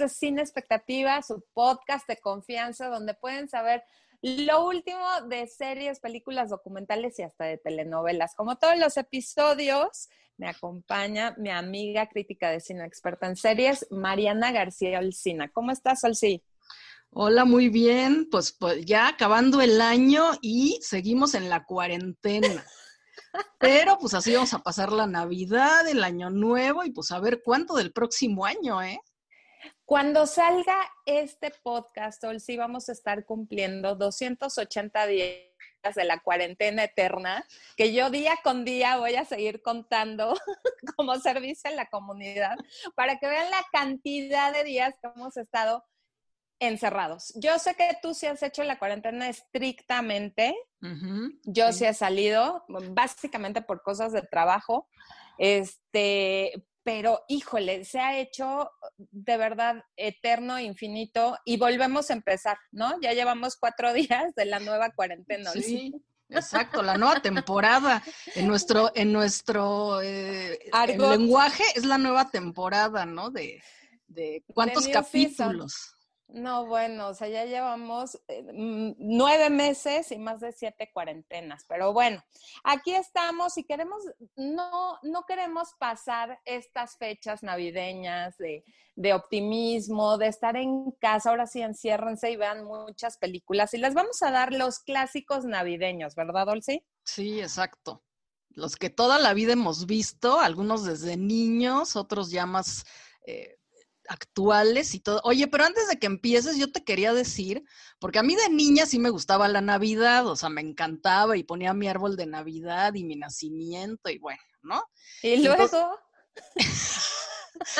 Es Sin Expectativa, su podcast de confianza, donde pueden saber lo último de series, películas, documentales y hasta de telenovelas. Como todos los episodios, me acompaña mi amiga crítica de cine experta en series, Mariana García Olcina. ¿Cómo estás, Olcí? Hola, muy bien. Pues, pues ya acabando el año y seguimos en la cuarentena. Pero pues así vamos a pasar la Navidad, el Año Nuevo y pues a ver cuánto del próximo año, ¿eh? Cuando salga este podcast, sí vamos a estar cumpliendo 280 días de la cuarentena eterna, que yo día con día voy a seguir contando como servicio en la comunidad, para que vean la cantidad de días que hemos estado encerrados. Yo sé que tú sí has hecho la cuarentena estrictamente. yo sí. he salido, básicamente por cosas de trabajo. Este, pero híjole, se ha hecho de verdad eterno, infinito, y volvemos a empezar, ¿no? Ya llevamos cuatro días de la nueva cuarentena. Sí, exacto, la nueva temporada. En nuestro, en nuestro eh, lenguaje es la nueva temporada, ¿no? De, de cuántos capítulos. No, bueno, o sea, ya llevamos eh, mm, nueve meses y más de siete cuarentenas, pero bueno, aquí estamos y queremos, no, no queremos pasar estas fechas navideñas de, de optimismo, de estar en casa, ahora sí enciérrense y vean muchas películas y les vamos a dar los clásicos navideños, ¿verdad, Dolce? Sí, exacto. Los que toda la vida hemos visto, algunos desde niños, otros ya más... Eh, actuales y todo. Oye, pero antes de que empieces, yo te quería decir, porque a mí de niña sí me gustaba la Navidad, o sea, me encantaba y ponía mi árbol de Navidad y mi nacimiento y bueno, ¿no? Y luego...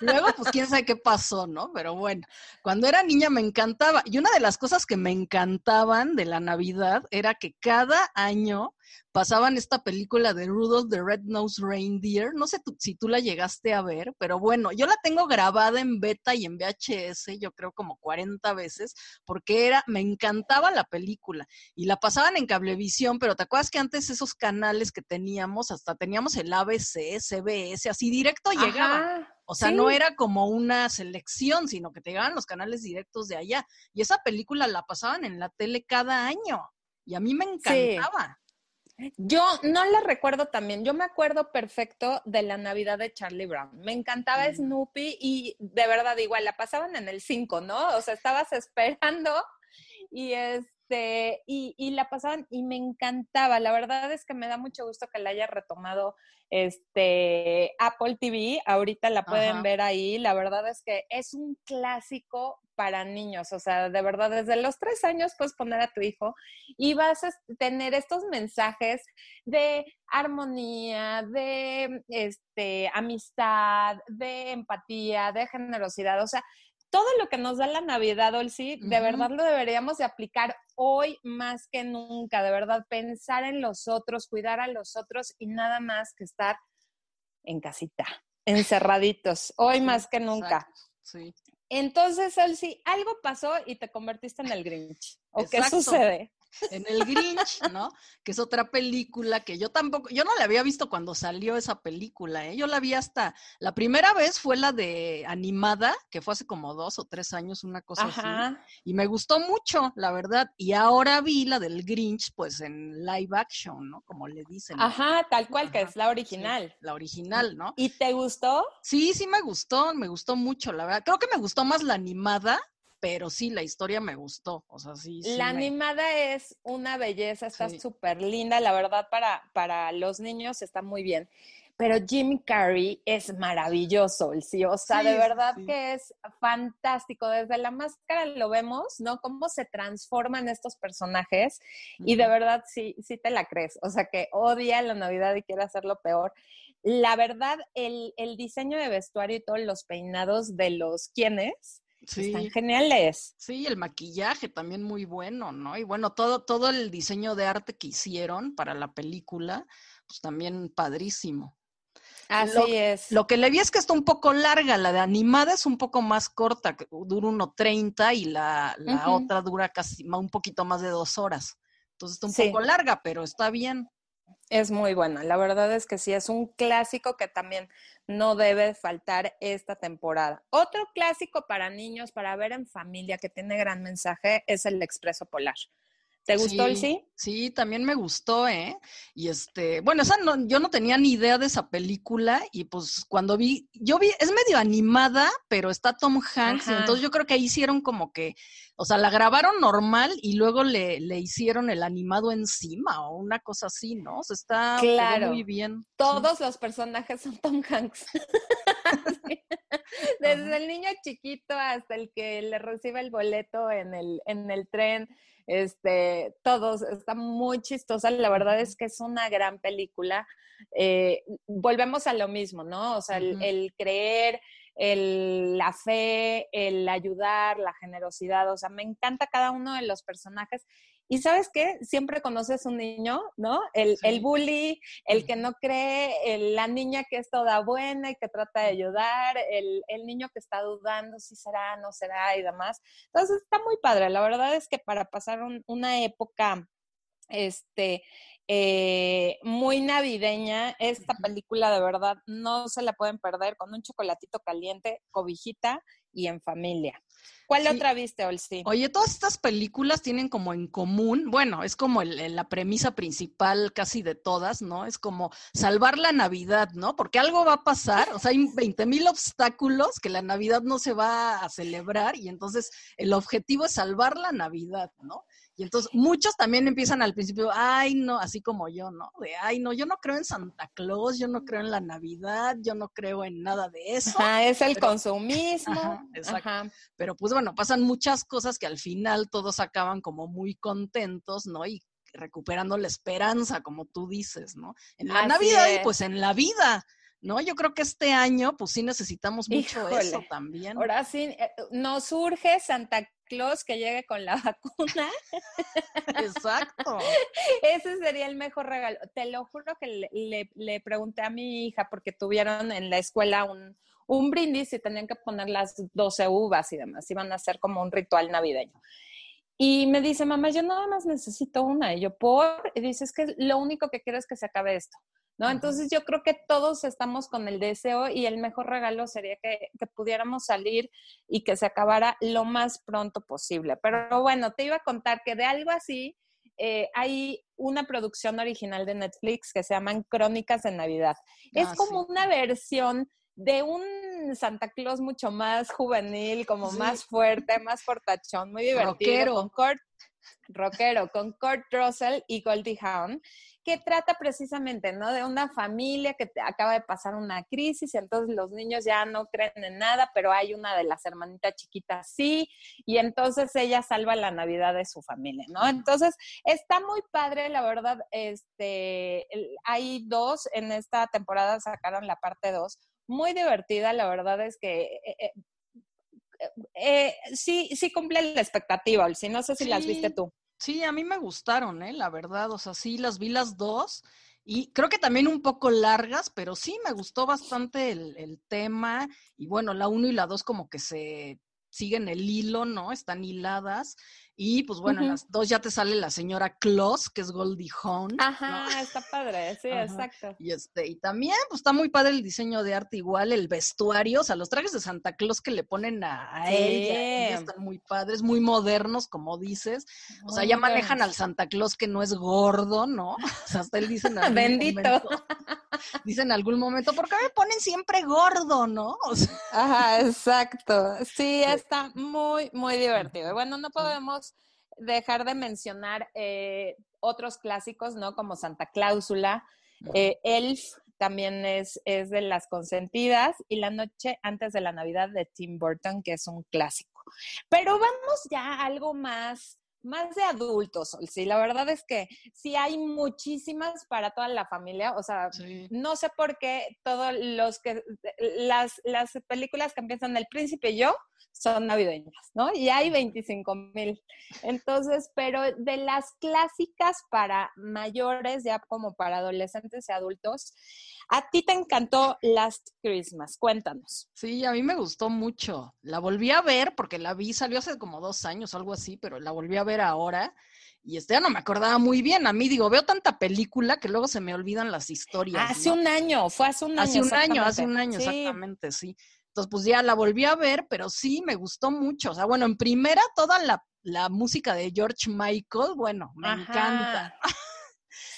Luego, pues quién sabe qué pasó, ¿no? Pero bueno, cuando era niña me encantaba. Y una de las cosas que me encantaban de la Navidad era que cada año pasaban esta película de Rudolph the Red-Nosed Reindeer. No sé si tú la llegaste a ver, pero bueno, yo la tengo grabada en beta y en VHS, yo creo como 40 veces, porque era, me encantaba la película. Y la pasaban en cablevisión, pero ¿te acuerdas que antes esos canales que teníamos, hasta teníamos el ABC, CBS, así directo llegaban? O sea, no era como una selección, sino que te llegaban los canales directos de allá. Y esa película la pasaban en la tele cada año. Y a mí me encantaba. Yo no la recuerdo también. Yo me acuerdo perfecto de la Navidad de Charlie Brown. Me encantaba Snoopy y de verdad igual la pasaban en el 5, ¿no? O sea, estabas esperando y es este, y, la pasaban y me encantaba. La verdad es que me da mucho gusto que la haya retomado este Apple TV. Ahorita la pueden ver ahí. La verdad es que es un clásico para niños. O sea, de verdad, desde los tres años puedes poner a tu hijo y vas a tener estos mensajes de armonía, de este, amistad, de empatía, de generosidad. O sea, todo lo que nos da la Navidad, Olsi, de verdad lo deberíamos de aplicar hoy más que nunca, de verdad, pensar en los otros, cuidar a los otros y nada más que estar en casita, encerraditos, hoy más que nunca. Sí. Entonces, Olsi, algo pasó y te convertiste en el Grinch. ¿O qué sucede? En El Grinch, ¿no? Que es otra película que yo tampoco, yo no la había visto cuando salió esa película, ¿eh? Yo la vi hasta, la primera vez fue la de animada, que fue hace como dos o tres años, una cosa así. Y me gustó mucho, la verdad. Y ahora vi la del Grinch, pues en live action, ¿no? Como le dicen. Ajá, tal cual, que es la original. la original, ¿no? ¿Y te gustó? Sí, sí me gustó, me gustó mucho, la verdad. Creo que me gustó más la animada pero sí, la historia me gustó. O sea, sí. la animada es una belleza, está súper linda, la verdad, para, para los niños está muy bien. Pero Jim Carrey es maravilloso, el sí, o sea, de verdad que es fantástico. Desde la máscara lo vemos, ¿no? Cómo se transforman estos personajes y de verdad sí, sí te la crees. O sea, que odia la Navidad y quiere hacerlo peor. La verdad, el, el diseño de vestuario y todos los peinados de los quienes Sí. Están geniales. Sí, el maquillaje también muy bueno, ¿no? Y bueno, todo, todo el diseño de arte que hicieron para la película, pues también padrísimo. Así es. Lo que le vi es que está un poco larga, la de animada es un poco más corta, dura 1.30 y la, la otra dura casi un poquito más de dos horas. Entonces está un poco larga, pero está bien. Es muy buena, la verdad es que sí, es un clásico que también no debe faltar esta temporada. Otro clásico para niños, para ver en familia, que tiene gran mensaje, es el Expreso Polar. ¿Te gustó el sí? Sí, también me gustó, ¿eh? Y este, bueno, esa no, yo no tenía ni idea de esa película y pues cuando vi, yo vi, es medio animada, pero está Tom Hanks, y entonces yo creo que ahí hicieron como que, o sea, la grabaron normal y luego le, le hicieron el animado encima o una cosa así, ¿no? O sea, está muy bien. Todos los personajes son Tom Hanks. Desde el niño chiquito hasta el que le recibe el boleto en el, en el tren este, todos, está muy chistosa, la verdad es que es una gran película. Eh, volvemos a lo mismo, ¿no? O sea, el, creer, el, la fe, el ayudar, la generosidad, o sea, me encanta cada uno de los personajes y sabes qué, siempre conoces un niño, ¿no? El, el bully, el que no cree, la niña que es toda buena y que trata de ayudar, el, el, niño que está dudando si será, no será y demás. Entonces está muy padre. La verdad es que para pasar una época, este, eh, muy navideña, esta película de verdad no se la pueden perder con un chocolatito caliente, cobijita y en familia. ¿Cuál otra viste, Olsi? Oye, todas estas películas tienen como en común, bueno, es como la premisa principal casi de todas, ¿no? Es como salvar la Navidad, ¿no? Porque algo va a pasar, o sea, hay 20 mil obstáculos que la Navidad no se va a celebrar y entonces el objetivo es salvar la Navidad, ¿no? Y entonces muchos también empiezan al principio, ay, no, así como yo, ¿no? De, ay, no, yo no creo en Santa Claus, yo no creo en la Navidad, yo no creo en nada de eso. Ajá, es el consumismo. exacto. Pero pues bueno, pasan muchas cosas que al final todos acaban como muy contentos, ¿no? Y recuperando la esperanza, como tú dices, ¿no? En la Navidad y pues en la vida. ¿no? Yo creo que este año, pues sí necesitamos mucho eso también. Ahora sí, eh, nos surge Santa Claus que llegue con la vacuna. Exacto. Ese sería el mejor regalo. Te lo juro que le, pregunté a mi hija porque tuvieron en la escuela un, un brindis y tenían que poner las 12 uvas y demás. Iban a hacer como un ritual navideño. Y me dice, mamá, yo nada más necesito una. Y yo, por, y dice, es que lo único que quiero es que se acabe esto. ¿No? Entonces yo creo que todos estamos con el deseo y el mejor regalo sería que, pudiéramos salir y que se acabara lo más pronto posible. Pero bueno, te iba a contar que de algo así eh, hay una producción original de Netflix que se llaman Crónicas de Navidad. es ah, como una versión de un Santa Claus mucho más juvenil, como más fuerte, más fortachón, muy divertido. Con Kurt, rockero, con Kurt Russell y Goldie Hawn que trata precisamente, ¿no? De una familia que acaba de pasar una crisis y entonces los niños ya no creen en nada, pero hay una de las hermanitas chiquitas sí, y entonces ella salva la Navidad de su familia, ¿no? Entonces, está muy padre, la verdad, este, hay dos, en esta temporada sacaron la parte dos, muy divertida, la verdad es que... Eh, eh, eh, sí, sí cumple la expectativa, si no sé si las viste tú. Sí, a mí me gustaron, ¿eh? La verdad, o sea, sí, las vi las dos y creo que también un poco largas, pero sí me gustó bastante el, el tema y bueno, la uno y la dos como que se siguen el hilo, ¿no? Están hiladas y pues bueno, en las dos ya te sale la señora Claus, que es Goldie Hawn. Ajá, está padre, sí, exacto. Y este, y también, pues está muy padre el diseño de arte, igual el vestuario, o sea, los trajes de Santa Claus que le ponen a, ella, están muy padres, muy modernos, como dices. O sea, ya manejan al Santa Claus que no es gordo, ¿no? O sea, hasta él dice en algún Bendito. Momento, dice en algún momento, ¿por qué me ponen siempre gordo, no? Ajá, exacto. Sí, está muy, muy divertido. Bueno, no podemos dejar de mencionar eh, otros clásicos, ¿no? Como Santa Cláusula, eh, Elf también es, es de las consentidas y La Noche antes de la Navidad de Tim Burton, que es un clásico. Pero vamos ya a algo más más de adultos, sí, la verdad es que sí hay muchísimas para toda la familia, o sea, no sé por qué todos los que, las, las películas que empiezan El Príncipe y yo, son navideñas, ¿no? Y hay 25 mil. Entonces, pero de las clásicas para mayores, ya como para adolescentes y adultos, A ti te encantó Last Christmas, cuéntanos. Sí, a mí me gustó mucho. La volví a ver porque la vi, salió hace como dos años o algo así, pero la volví a ver ahora. Y este ya no me acordaba muy bien. A mí digo, veo tanta película que luego se me olvidan las historias. Hace un año, fue hace un año. Hace un año, hace un año, exactamente, sí. Entonces, pues ya la volví a ver, pero sí, me gustó mucho. O sea, bueno, en primera, toda la, música de George Michael, bueno, me encanta.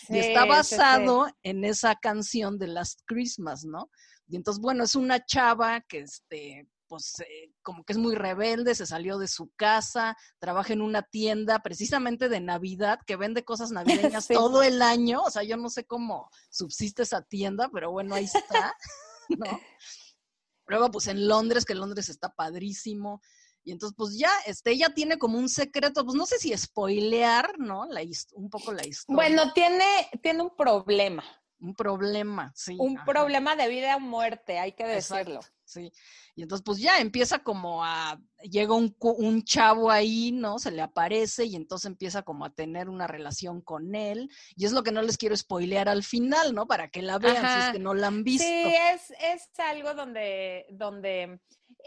Y está basado en esa canción de Last Christmas, ¿no? Y entonces, bueno, es una chava que, este, pues, eh, como que es muy rebelde, se salió de su casa, trabaja en una tienda precisamente de Navidad que vende cosas navideñas todo el año. O sea, yo no sé cómo subsiste esa tienda, pero bueno, ahí está, ¿no? Luego, pues en Londres, que Londres está padrísimo. Y entonces, pues ya, este, ella tiene como un secreto, pues no sé si spoilear, ¿no? La, un poco la historia. Bueno, tiene, tiene un problema. Un problema, sí. Un problema de vida o muerte, hay que decirlo. sí. Y entonces, pues ya empieza como a, llega un, un, chavo ahí, ¿no? Se le aparece y entonces empieza como a tener una relación con él. Y es lo que no les quiero spoilear al final, ¿no? Para que la vean si es que no la han visto. Sí, es, es algo donde, donde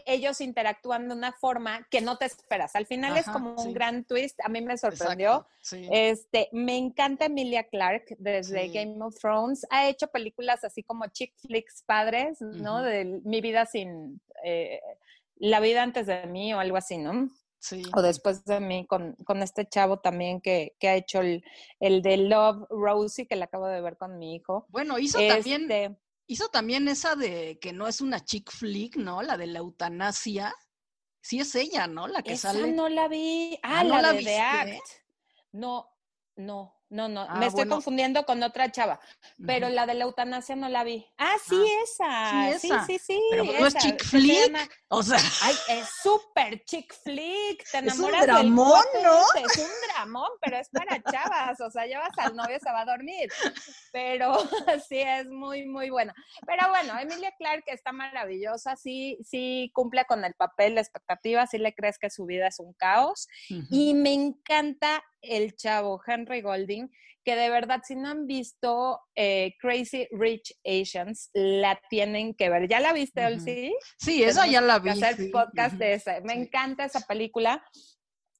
ellos interactúan de una forma que no te esperas. Al final es como un gran twist. A mí me sorprendió. Este, me encanta Emilia Clark desde Game of Thrones. Ha hecho películas así como chick flicks padres, ¿no? De mi vida sin eh, la vida antes de mí o algo así, ¿no? Sí. O después de mí, con, este chavo también que, ha hecho el, el, de Love Rosie, que le acabo de ver con mi hijo. Bueno, hizo también este Hizo también esa de que no es una chick flick, ¿no? La de la eutanasia. Sí es ella, ¿no? La que esa sale. no la vi. Ah, ah la, la de The Act. No, no. No, no, ah, me estoy confundiendo con otra chava, pero la de la eutanasia no la vi. Ah, sí, ah, esa. Sí, sí, sí, Pero no es chick flick. O sea. Ay, es súper chick flick. Te enamoras es un dramón, ¿no? Es un dramón, pero es para chavas. O sea, llevas al novio, se va a dormir. Pero sí, es muy, muy buena. Pero bueno, Emilia Clark está maravillosa. Sí, sí cumple con el papel, la expectativa. Sí le crees que su vida es un caos. Y me encanta el chavo Henry Golding, que de verdad si no han visto eh, Crazy Rich Asians, la tienen que ver. ¿Ya la viste, Olsi? Sí, esa ya la vi. Hacer podcast de esa. Me encanta esa película.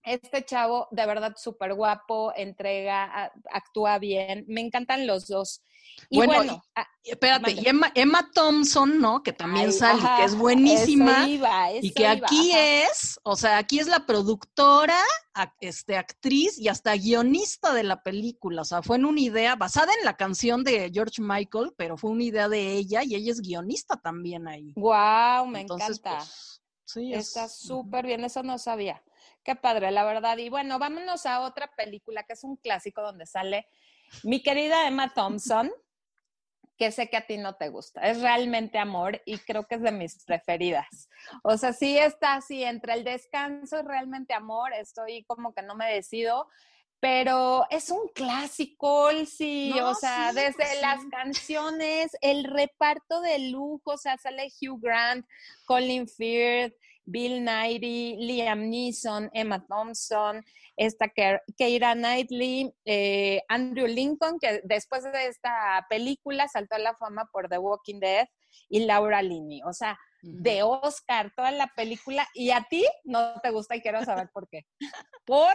Este chavo, de verdad, súper guapo, entrega, actúa bien. Me encantan los dos. Y bueno, ah, espérate, y Emma, Thompson, ¿no? Que también sale, que es buenísima. y que aquí es, o sea, aquí es la productora, este, actriz y hasta guionista de la película. O sea, fue en una idea basada en la canción de George Michael, pero fue una idea de ella y ella es guionista también ahí. Wow, me encanta. Pues, sí, Está súper bien, eso no sabía. Qué padre, la verdad. Y bueno, vámonos a otra película que es un clásico donde sale mi querida Emma Thompson, que sé que a ti no te gusta. Es realmente amor y creo que es de mis preferidas. O sea, sí está así entre el descanso y realmente amor. Estoy como que no me decido, pero es un clásico, sí, o sea, desde las canciones, el reparto de lujo, o sea, sale Hugh Grant, Colin Firth, Bill Nighy, Liam Neeson, Emma Thompson, esta Keira Knightley, eh, Andrew Lincoln, que después de esta película saltó a la fama por The Walking Dead, y Laura Linney. O sea, de Oscar, toda la película, y a ti no te gusta y quiero saber por qué. ¿Por?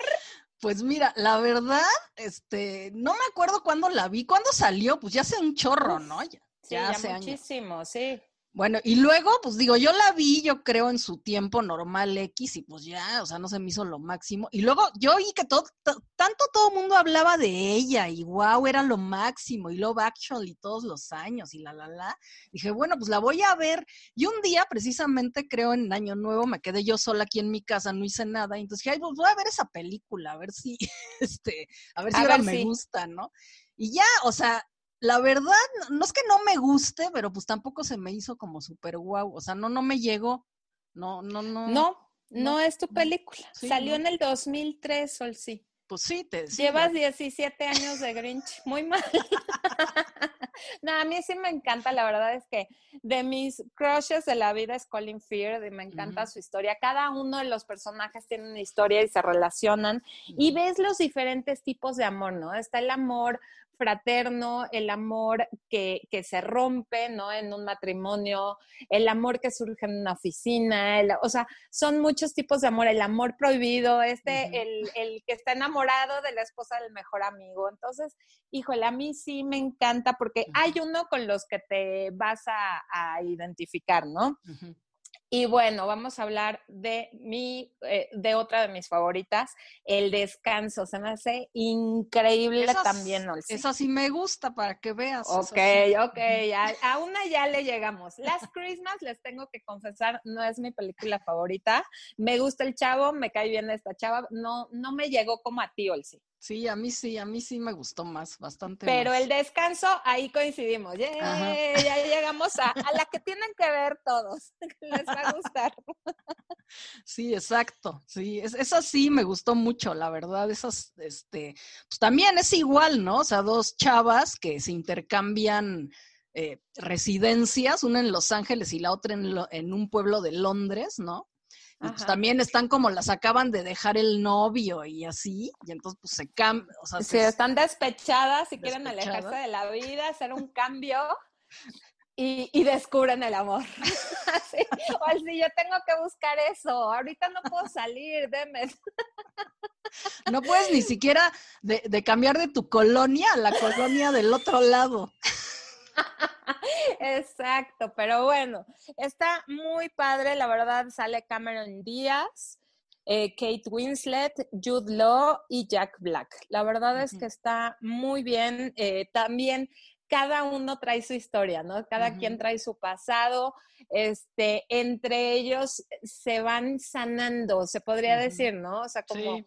Pues mira, la verdad, este, no me acuerdo cuándo la vi, cuándo salió, pues ya hace un chorro, ¿no? Ya, sí, ya, hace muchísimo, sí. Bueno, y luego, pues digo, yo la vi, yo creo, en su tiempo normal X, y pues ya, o sea, no se me hizo lo máximo. Y luego yo oí que todo, tanto todo el mundo hablaba de ella, y wow, era lo máximo, y Love Actually todos los años, y la, la, la. Dije, bueno, pues la voy a ver. Y un día, precisamente, creo, en Año Nuevo, me quedé yo sola aquí en mi casa, no hice nada, y entonces dije, ay, pues voy a ver esa película, a ver si, este, a ver si ahora me gusta, ¿no? Y ya, o sea, la verdad, no es que no me guste, pero pues tampoco se me hizo como súper guau. O sea, no, no me llegó. No, no, no. No, no, es tu película. Salió en el 2003, Sol, sí. Pues sí, te Llevas 17 años de Grinch. Muy mal. no, a mí sí me encanta, la verdad es que de mis crushes de la vida es Colin Firth y me encanta su historia. Cada uno de los personajes tiene una historia y se relacionan y ves los diferentes tipos de amor, ¿no? Está el amor fraterno, el amor que, que, se rompe, ¿no? En un matrimonio, el amor que surge en una oficina, o sea, son muchos tipos de amor, el amor prohibido, este, el, el, que está enamorado de la esposa del mejor amigo. Entonces, híjole, a mí sí me encanta porque hay uno con los que te vas a, a identificar, ¿no? Y bueno, vamos a hablar de mi, eh, de otra de mis favoritas, el descanso. Se me hace increíble también, Olsi. Esa sí me gusta para que veas. Ok, ok, a, una ya le llegamos. Las Christmas, les tengo que confesar, no es mi película favorita. Me gusta el chavo, me cae bien esta chava. No, no me llegó como a ti, Olsi. Sí, a mí sí, a mí sí me gustó más, bastante. Pero el descanso, ahí coincidimos. ya llegamos a, la que tienen que ver todos. Les va a gustar. Sí, exacto. Sí, es, esa sí me gustó mucho, la verdad. Esas, este, pues también es igual, ¿no? O sea, dos chavas que se intercambian eh, residencias, una en Los Ángeles y la otra en, en un pueblo de Londres, ¿no? Y pues también están como las acaban de dejar el novio y así, y entonces pues se cambian, o sea, sí, están despechadas y quieren alejarse de la vida, hacer un cambio y, y descubren el amor. o así, yo tengo que buscar eso, ahorita no puedo salir, deme. No puedes ni siquiera de, de cambiar de tu colonia a la colonia del otro lado. Exacto, pero bueno, está muy padre, la verdad sale Cameron Díaz, eh, Kate Winslet, Jude Law y Jack Black. La verdad es que está muy bien. Eh, también cada uno trae su historia, ¿no? Cada quien trae su pasado. Este, entre ellos se van sanando, se podría decir, ¿no? O sea, como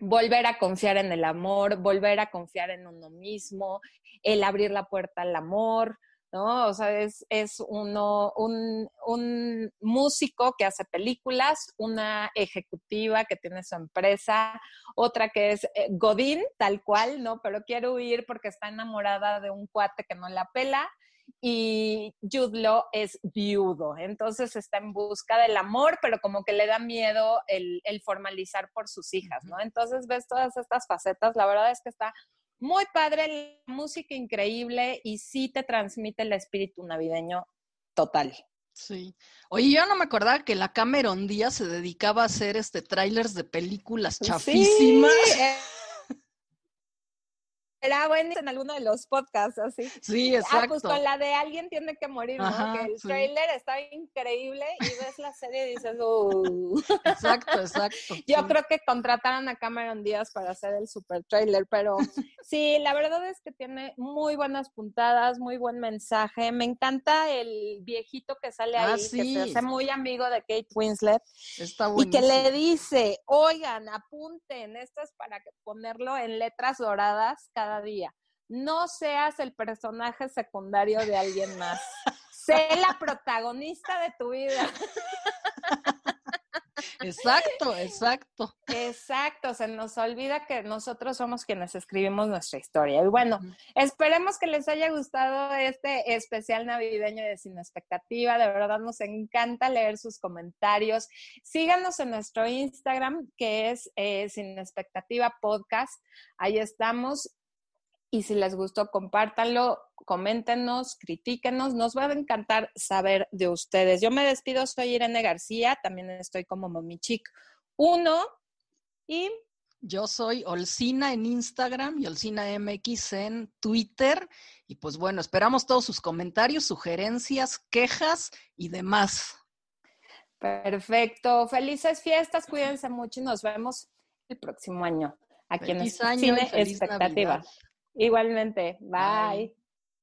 volver a confiar en el amor, volver a confiar en uno mismo, el abrir la puerta al amor, ¿no? O sea, es, uno, un, músico que hace películas, una ejecutiva que tiene su empresa, otra que es eh, Godín, tal cual, ¿no? Pero quiere huir porque está enamorada de un cuate que no la pela. Y Jude Law es viudo, entonces está en busca del amor, pero como que le da miedo el, el formalizar por sus hijas, ¿no? Entonces ves todas estas facetas, la verdad es que está muy padre, la música increíble y sí te transmite el espíritu navideño total. Sí. Oye, yo no me acordaba que la Cameron Díaz se dedicaba a hacer este trailers de películas chafísimas. Sí, era bueno en alguno de los podcasts, así. Sí, exacto. Ah, pues con la de Alguien tiene que morir, ¿no? que el trailer está increíble y ves la serie y dices, uh. Exacto, exacto. Yo creo que contrataron a Cameron Díaz para hacer el super trailer, pero sí, la verdad es que tiene muy buenas puntadas, muy buen mensaje. Me encanta el viejito que sale ah, ahí, que se hace muy amigo de Kate Winslet. Está Y que le dice, oigan, apunten, esto es para ponerlo en letras doradas cada día. No seas el personaje secundario de alguien más. sé la protagonista de tu vida. Exacto, exacto. Exacto, se nos olvida que nosotros somos quienes escribimos nuestra historia. Y bueno, esperemos que les haya gustado este especial navideño de Sin Expectativa. De verdad nos encanta leer sus comentarios. Síganos en nuestro Instagram, que es eh, Sin Expectativa Podcast. Ahí estamos. Y si les gustó, compártanlo, coméntenos, critíquenos. Nos va a encantar saber de ustedes. Yo me despido, soy Irene García, también estoy como Momichic 1 y... Yo soy Olcina en Instagram y Olcina MX en Twitter. Y pues bueno, esperamos todos sus comentarios, sugerencias, quejas y demás. Perfecto. Felices fiestas, cuídense mucho y nos vemos el próximo año aquí en Cine Expectativa. Igualmente. Bye.